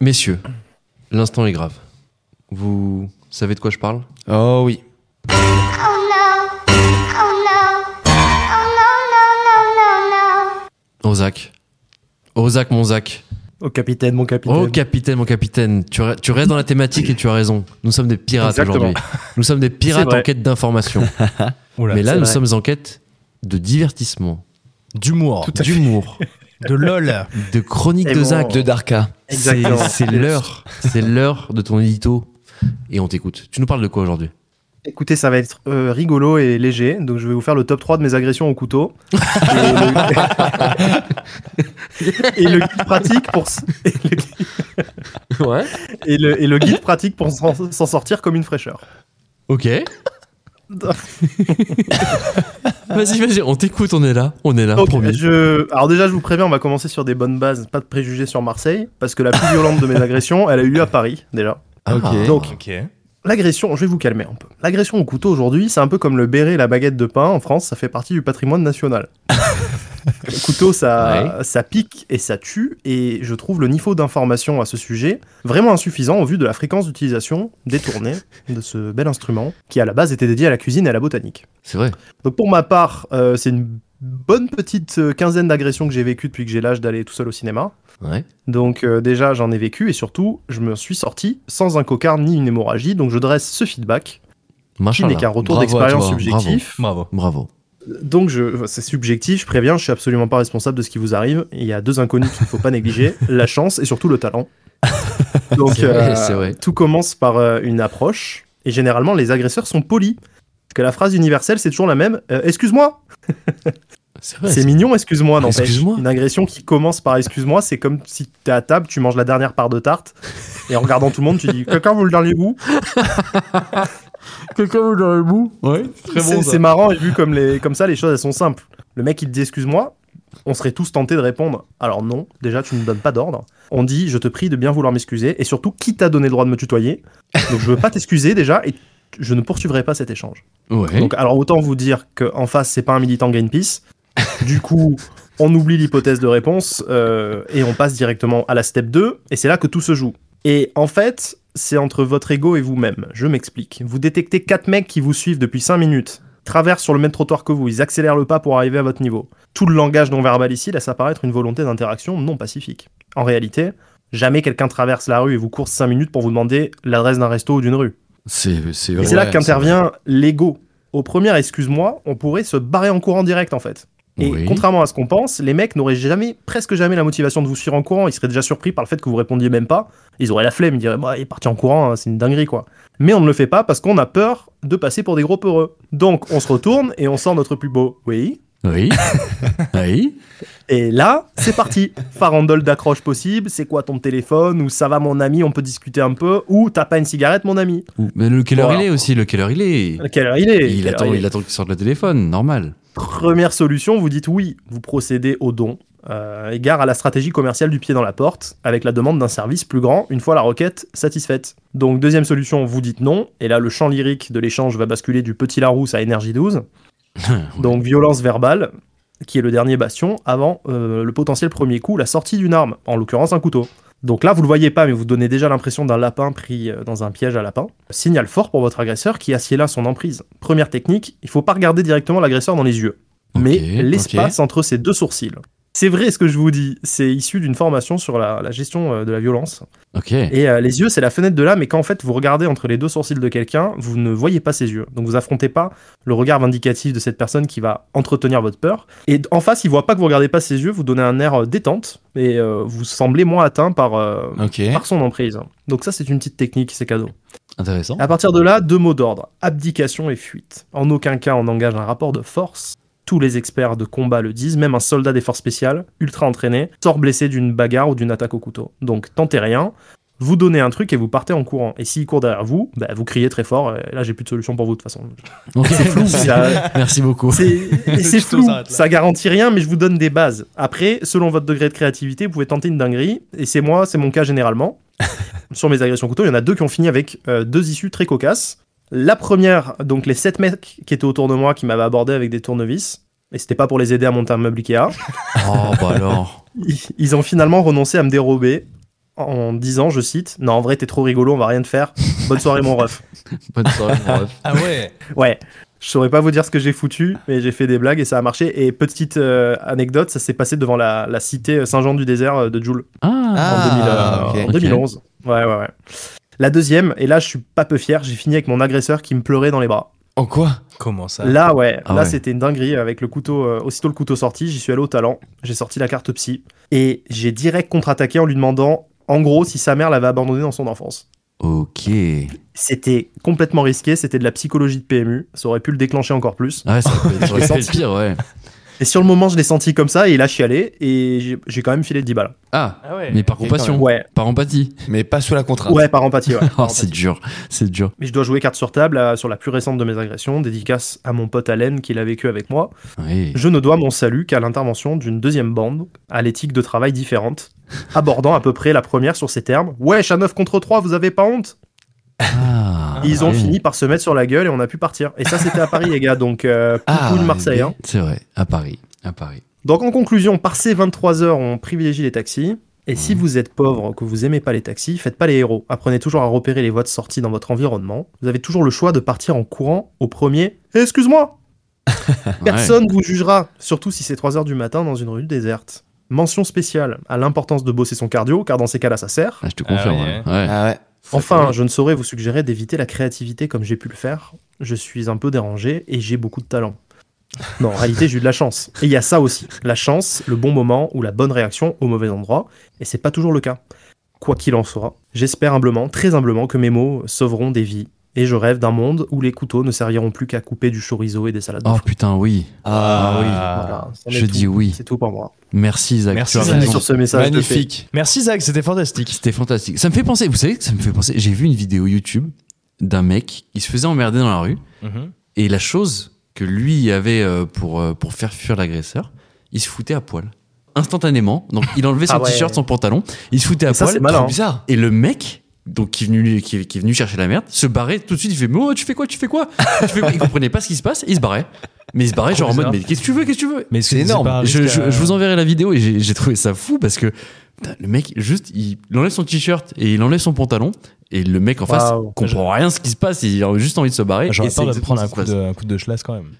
Messieurs, l'instant est grave. Vous savez de quoi je parle? Oh oui. Oh no. Oh no. Oh no. Oh. Oh Zach, mon Zach. Au capitaine, mon capitaine. Oh capitaine, mon capitaine. Tu, re- tu restes dans la thématique et tu as raison. Nous sommes des pirates Exactement. aujourd'hui. Nous sommes des pirates en quête d'information. Mais là, nous vrai. sommes en quête de divertissement, d'humour, d'humour, de lol. de chronique Et de bon, Zach. De Darka. C'est l'heure. C'est l'heure de ton édito. Et on t'écoute. Tu nous parles de quoi aujourd'hui? Écoutez, ça va être euh, rigolo et léger. Donc, je vais vous faire le top 3 de mes agressions au couteau. et, le... et le guide pratique pour. Et le, Ouais. et le- et le guide pratique pour s'en s'en sortir comme une fraîcheur. Ok. Vas-y, vas-y, on t'écoute, on est là. On est là, Ok, promis. je... Alors déjà, je vous préviens, on va commencer sur des bonnes bases, pas de préjugés sur Marseille, parce que la plus violente de mes agressions, elle a eu lieu à Paris, déjà. Ah. Ok. Donc, Ok. l'agression, je vais vous calmer un peu. L'agression au couteau aujourd'hui, c'est un peu comme le béret et la baguette de pain en France, ça fait partie du patrimoine national. le couteau, ça, ça pique et ça tue, et je trouve le niveau d'information à ce sujet vraiment insuffisant au vu de la fréquence d'utilisation détournée de ce bel instrument, qui à la base était dédié à la cuisine et à la botanique. C'est vrai. Donc pour ma part, euh, c'est une bonne petite euh, quinzaine d'agressions que j'ai vécues depuis que j'ai l'âge d'aller tout seul au cinéma. Ouais. Donc euh, déjà j'en ai vécu et surtout je me suis sorti sans un cocard ni une hémorragie. Donc je dresse ce feedback qui n'est qu'un retour d'expérience subjectif. Bravo. Bravo. Donc je, c'est subjectif, je préviens, je suis absolument pas responsable de ce qui vous arrive. Il y a deux inconnus qu'il ne faut pas négliger, la chance et surtout le talent. Donc vrai, euh, tout commence par euh, une approche et généralement les agresseurs sont polis. Parce que la phrase universelle c'est toujours la même. Euh, excuse-moi, C'est mignon, excuse-moi, n'empêche. Une agression qui commence par excuse-moi, c'est comme si t'es à table, tu manges la dernière part de tarte, et en regardant tout le monde, tu dis quelqu'un veut le dernier bout Quelqu'un veut dans le bout Ouais. Très C'est c'est marrant, et vu comme, les, comme ça, les choses elles sont simples. Le mec il te dit excuse-moi, on serait tous tentés de répondre alors non, déjà tu ne donnes pas d'ordre. On dit je te prie de bien vouloir m'excuser, et surtout qui t'a donné le droit de me tutoyer? Donc je veux pas t'excuser déjà, et je ne poursuivrai pas cet échange. Ouais. Donc, alors autant vous dire qu'en face, c'est pas un militant Greenpeace. Du coup, on oublie l'hypothèse de réponse euh, et on passe directement à la step 2, et c'est là que tout se joue. Et en fait, c'est entre votre ego et vous-même. Je m'explique. Vous détectez quatre mecs qui vous suivent depuis 5 minutes, traversent sur le même trottoir que vous, ils accélèrent le pas pour arriver à votre niveau. Tout le langage non verbal ici laisse apparaître une volonté d'interaction non pacifique. En réalité, jamais quelqu'un traverse la rue et vous course 5 minutes pour vous demander l'adresse d'un resto ou d'une rue. C'est c'est Et c'est là qu'intervient l'ego. Au premier excuse-moi, on pourrait se barrer en courant direct en fait. Et Oui. contrairement à ce qu'on pense, les mecs n'auraient jamais, presque jamais la motivation de vous suivre en courant. Ils seraient déjà surpris par le fait que vous répondiez même pas. Ils auraient la flemme, ils diraient bah, il est parti en courant, hein, c'est une dinguerie quoi. Mais on ne le fait pas parce qu'on a peur de passer pour des gros peureux. Donc on se retourne et on sort notre plus beau oui. Oui. oui. Et là, c'est parti. Farandole d'accroche possible. C'est quoi ton téléphone? Ou ça va mon ami, on peut discuter un peu. Ou t'as pas une cigarette mon ami? Mais le quelle heure Voilà. il est aussi? Le quelle heure il est? À Quelle heure il est? Il attend, heure il attend qu'il sorte le téléphone, normal. Première solution, vous dites oui, vous procédez au don, euh, égard à la stratégie commerciale du pied dans la porte, avec la demande d'un service plus grand une fois la requête satisfaite. Donc deuxième solution, vous dites non, et là le champ lyrique de l'échange va basculer du petit Larousse à énergie 12, donc violence verbale, qui est le dernier bastion, avant euh, le potentiel premier coup, la sortie d'une arme, en l'occurrence un couteau. Donc là, vous le voyez pas, mais vous donnez déjà l'impression d'un lapin pris euh, dans un piège à lapin. Signal fort pour votre agresseur qui assied là son emprise. Première technique, il faut pas regarder directement l'agresseur dans les yeux, mais l'espace entre ses deux sourcils. C'est vrai ce que je vous dis, c'est issu d'une formation sur la, la gestion euh, de la violence. Ok. Et euh, les yeux, c'est la fenêtre de l'âme, mais quand en fait vous regardez entre les deux sourcils de quelqu'un, vous ne voyez pas ses yeux. Donc vous affrontez pas le regard vindicatif de cette personne qui va entretenir votre peur. Et en face, il voit pas que vous regardez pas ses yeux, vous donnez un air euh, détente, et euh, vous semblez moins atteint par, par son emprise. Donc ça, c'est une petite technique, c'est cadeau. Intéressant. À partir de là, deux mots d'ordre abdication et fuite. En aucun cas on engage un rapport de force. Tous les experts de combat le disent, même un soldat des forces spéciales, ultra entraîné, sort blessé d'une bagarre ou d'une attaque au couteau. Donc tentez rien, vous donnez un truc et vous partez en courant. Et s'il court derrière vous, bah, vous criez très fort. Et là, j'ai plus de solution pour vous de toute façon. C'est flou, ça- Merci beaucoup. c'est flou, ça garantit rien, mais je vous donne des bases. Après, selon votre degré de créativité, vous pouvez tenter une dinguerie, et c'est moi, c'est mon cas généralement. Sur mes agressions couteau, il y en a deux qui ont fini avec euh, deux issues très cocasses. La première, donc les sept mecs qui étaient autour de moi, qui m'avaient abordé avec des tournevis, et c'était pas pour les aider à monter un meuble Ikea, Oh, bah alors. ils- ils ont finalement renoncé à me dérober en disant, je cite, Non, en vrai, t'es trop rigolo, on va rien te faire. Bonne soirée, mon ref. Bonne soirée, mon ref. Ah ouais. Ouais. Je saurais pas vous dire ce que j'ai foutu, mais j'ai fait des blagues et ça a marché. Et petite euh, anecdote, ça s'est passé devant la, la cité Saint-Jean-du-Désert euh, de Joule Ah, en, 2000, euh, en 2011. Ouais, ouais, ouais. La deuxième, et là je suis pas peu fier, j'ai fini avec mon agresseur qui me pleurait dans les bras. En quoi? Comment ça? Là, ouais, Ah là ouais. c'était une dinguerie avec le couteau. euh, aussitôt le couteau sorti, j'y suis allé au talent, j'ai sorti la carte psy et j'ai direct contre-attaqué en lui demandant, en gros, si sa mère l'avait abandonné dans son enfance. ok. C'était complètement risqué, c'était de la psychologie de PMU, ça aurait pu le déclencher encore plus. Ah ouais, ça aurait pu- ça aurait être pire, ouais. Et sur le moment, je l'ai senti comme ça, et là, je suis allé, et j'ai- quand même filé 10 balles. Ah, Ah ouais. mais par compassion, Ouais, par empathie. Mais pas sous la contrainte. ouais, par empathie, ouais. Oh, c'est dur, c'est dur. Mais je dois jouer carte sur table euh, sur la plus récente de mes agressions, dédicace à mon pote Allen qui l'a vécu avec moi. Oui. Je ne dois mon salut qu'à l'intervention d'une deuxième bande, à l'éthique de travail différente, abordant à peu près la première sur ces termes. Wesh, à 9 contre 3, vous avez pas honte? Ah, Ils ont ouais. fini par se mettre sur la gueule et on a pu partir. Et ça, c'était à Paris, les gars, donc euh, Ah, coucou de Marseille. bien. hein. C'est vrai, à Paris, à Paris. Donc en conclusion, par ces 23 heures, on privilégie les taxis. Et si vous êtes pauvre, que vous aimez pas les taxis, faites pas les héros. Apprenez toujours à repérer les voies de sortie dans votre environnement. Vous avez toujours le choix de partir en courant au premier. Eh, Excuse-moi Personne vous jugera, surtout si c'est 3 heures du matin dans une rue déserte. Mention spéciale à l'importance de bosser son cardio, car dans ces cas-là, ça sert. Ah, je te Ah confirme. ouais. ouais. Ouais. Ah ouais. Enfin, je ne saurais vous suggérer d'éviter la créativité comme j'ai pu le faire. Je suis un peu dérangé et j'ai beaucoup de talent. Non, en réalité, j'ai eu de la chance. Et il y a ça aussi. La chance, le bon moment ou la bonne réaction au mauvais endroit. Et c'est pas toujours le cas. Quoi qu'il en soit, j'espère humblement, très humblement, que mes mots sauveront des vies. Et je rêve d'un monde où les couteaux ne serviront plus qu'à couper du chorizo et des salades de Oh putain, oui. Ah, oui. Voilà, c'en est je tout. dis oui. C'est tout pour moi. Merci Zach. Merci, Zach. Sur ce message. Magnifique. Merci Zach, c'était fantastique. C'était fantastique. Ça me fait penser, vous savez que ça me fait penser, j'ai vu une vidéo YouTube d'un mec, il se faisait emmerder dans la rue, Mhm. et la chose que lui avait euh, pour, euh, pour faire fuir l'agresseur, il se foutait à poil. Instantanément. Donc il enlevait son Ah ouais. t-shirt, son pantalon, il se foutait à Et poil. c'est bizarre. Et le mec, donc qui est venu, qui, est- qui est venu chercher la merde, se barrait tout de suite. Il fait, mais oh, tu fais quoi, tu fais quoi, tu fais quoi? Il comprenait pas ce qui se passe. Et il se barrait. Mais il se barrait genre en mode, mais qu'est-ce que tu veux, qu'est-ce que tu veux? Mais C'est énorme. je, vous enverrai la vidéo et j'ai trouvé ça fou parce que putain, le mec, juste, il, il enlève son t-shirt et il enlève son pantalon. Et le mec en face comprend rien ce qui se passe. Il a juste envie de se barrer. J'aurais peur de prendre un coup de, un coup de chlasse quand même.